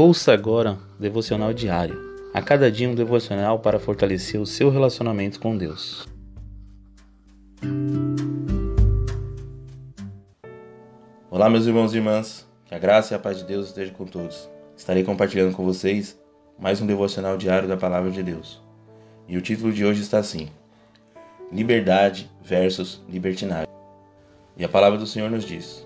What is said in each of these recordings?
Ouça agora o devocional diário. A cada dia um devocional para fortalecer o seu relacionamento com Deus. Olá, meus irmãos e irmãs. Que a graça e a paz de Deus estejam com todos. Estarei compartilhando com vocês mais um devocional diário da palavra de Deus. E o título de hoje está assim: Liberdade versus libertinagem. E a palavra do Senhor nos diz: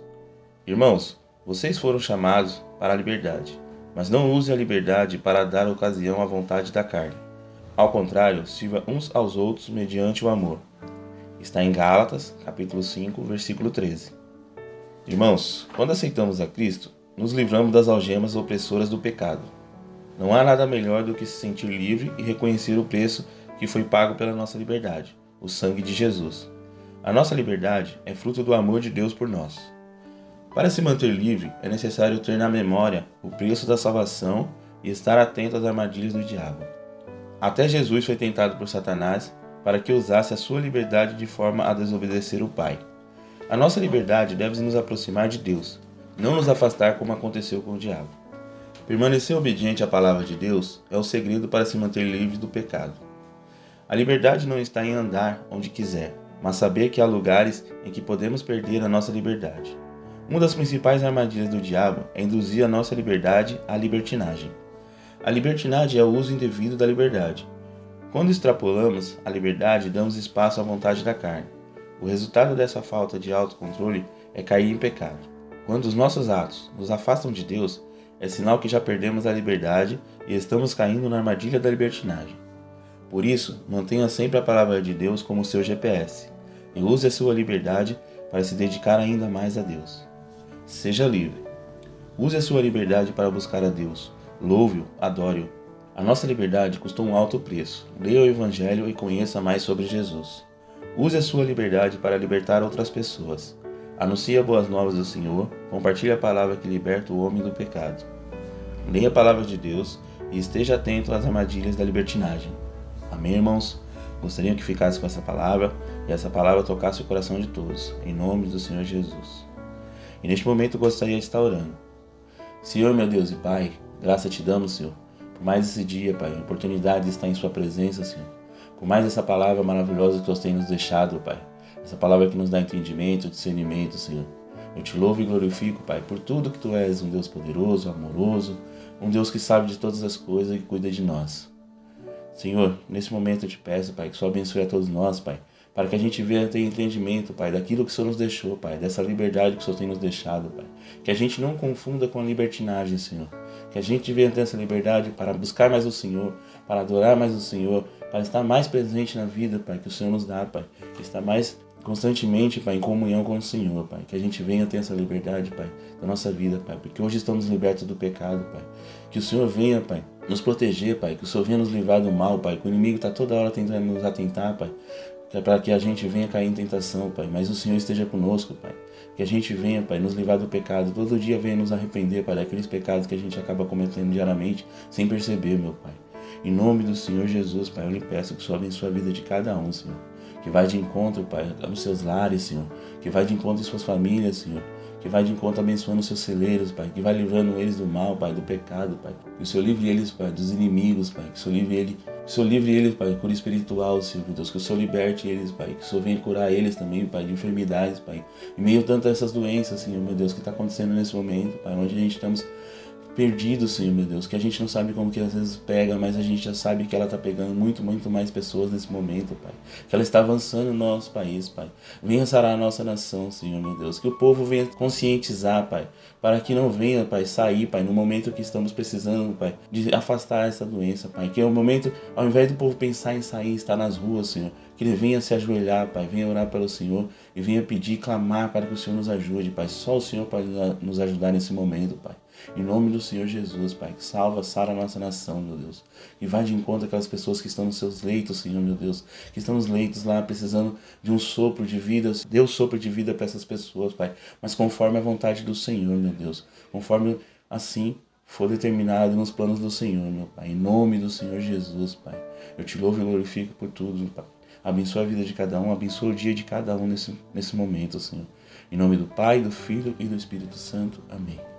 Irmãos, vocês foram chamados para a liberdade mas não use a liberdade para dar ocasião à vontade da carne. Ao contrário, sirva uns aos outros mediante o amor. Está em Gálatas, capítulo 5, versículo 13. Irmãos, quando aceitamos a Cristo, nos livramos das algemas opressoras do pecado. Não há nada melhor do que se sentir livre e reconhecer o preço que foi pago pela nossa liberdade, o sangue de Jesus. A nossa liberdade é fruto do amor de Deus por nós. Para se manter livre, é necessário ter na memória o preço da salvação e estar atento às armadilhas do diabo. Até Jesus foi tentado por Satanás para que usasse a sua liberdade de forma a desobedecer o Pai. A nossa liberdade deve nos aproximar de Deus, não nos afastar como aconteceu com o diabo. Permanecer obediente à palavra de Deus é o segredo para se manter livre do pecado. A liberdade não está em andar onde quiser, mas saber que há lugares em que podemos perder a nossa liberdade. Uma das principais armadilhas do diabo é induzir a nossa liberdade à libertinagem. A libertinagem é o uso indevido da liberdade. Quando extrapolamos a liberdade, damos espaço à vontade da carne. O resultado dessa falta de autocontrole é cair em pecado. Quando os nossos atos nos afastam de Deus, é sinal que já perdemos a liberdade e estamos caindo na armadilha da libertinagem. Por isso, mantenha sempre a palavra de Deus como seu GPS e use a sua liberdade para se dedicar ainda mais a Deus. Seja livre. Use a sua liberdade para buscar a Deus. Louve-o, adore-o. A nossa liberdade custou um alto preço. Leia o Evangelho e conheça mais sobre Jesus. Use a sua liberdade para libertar outras pessoas. Anuncie as boas novas do Senhor. Compartilhe a palavra que liberta o homem do pecado. Leia a palavra de Deus e esteja atento às armadilhas da libertinagem. Amém, irmãos? Gostaria que ficasse com essa palavra e essa palavra tocasse o coração de todos. Em nome do Senhor Jesus. E neste momento gostaria de estar orando. Senhor, meu Deus e Pai, graça te damos, Senhor, por mais esse dia, Pai, a oportunidade de estar em Sua presença, Senhor. Por mais essa palavra maravilhosa que você tem nos deixado, Pai. Essa palavra que nos dá entendimento, discernimento, Senhor. Eu te louvo e glorifico, Pai, por tudo que Tu és, um Deus poderoso, amoroso, um Deus que sabe de todas as coisas e cuida de nós. Senhor, nesse momento eu te peço, Pai, que só abençoe a todos nós, Pai para que a gente venha ter entendimento, Pai, daquilo que o Senhor nos deixou, Pai, dessa liberdade que o Senhor tem nos deixado, Pai. Que a gente não confunda com a libertinagem, Senhor. Que a gente venha ter essa liberdade para buscar mais o Senhor, para adorar mais o Senhor, para estar mais presente na vida, Pai, que o Senhor nos dá, Pai. Estar mais constantemente, Pai, em comunhão com o Senhor, Pai. Que a gente venha ter essa liberdade, Pai, da nossa vida, Pai. Porque hoje estamos libertos do pecado, Pai. Que o Senhor venha, Pai, nos proteger, Pai. Que o Senhor venha nos livrar do mal, Pai. Que o inimigo está toda hora tentando nos atentar, Pai para que a gente venha cair em tentação, Pai, mas o Senhor esteja conosco, Pai. Que a gente venha, Pai, nos livrar do pecado, todo dia venha nos arrepender, Pai, daqueles pecados que a gente acaba cometendo diariamente sem perceber, meu Pai. Em nome do Senhor Jesus, Pai, eu lhe peço que o Senhor abençoe a vida de cada um, Senhor. Que vai de encontro, Pai, aos seus lares, Senhor. Que vai de encontro às suas famílias, Senhor que vai de encontro abençoando os seus celeiros, Pai, que vai livrando eles do mal, Pai, do pecado, Pai. Que o Senhor livre eles, Pai, dos inimigos, Pai. Que o Senhor livre ele, que o Senhor livre eles, Pai, cura espiritual, Senhor, Deus. Que o Senhor liberte eles, Pai. Que o Senhor venha curar eles também, Pai, de enfermidades, Pai. Em meio a tantas essas doenças, Senhor, meu Deus, que está acontecendo nesse momento, Pai, onde a gente estamos perdido, Senhor, meu Deus, que a gente não sabe como que às vezes pega, mas a gente já sabe que ela está pegando muito, muito mais pessoas nesse momento, Pai. Que ela está avançando no nosso país, Pai. Venha sarar a nossa nação, Senhor, meu Deus. Que o povo venha conscientizar, Pai, para que não venha, Pai, sair, Pai, no momento que estamos precisando, Pai, de afastar essa doença, Pai. Que é o momento, ao invés do povo pensar em sair, estar nas ruas, Senhor, que ele venha se ajoelhar, Pai, venha orar pelo Senhor e venha pedir, clamar para que o Senhor nos ajude, Pai. Só o Senhor pode nos ajudar nesse momento, Pai. Em nome do Senhor Jesus, Pai, que salva, sara a nossa nação, meu Deus. E vai de encontro aquelas pessoas que estão nos seus leitos, Senhor, meu Deus. Que estão nos leitos lá, precisando de um sopro de vida. Dê o sopro de vida para essas pessoas, Pai. Mas conforme a vontade do Senhor, meu Deus. Conforme assim for determinado nos planos do Senhor, meu Pai. Em nome do Senhor Jesus, Pai. Eu te louvo e glorifico por tudo, Pai. Abençoa a vida de cada um, abençoa o dia de cada um nesse, nesse momento, Senhor. Em nome do Pai, do Filho e do Espírito Santo. Amém.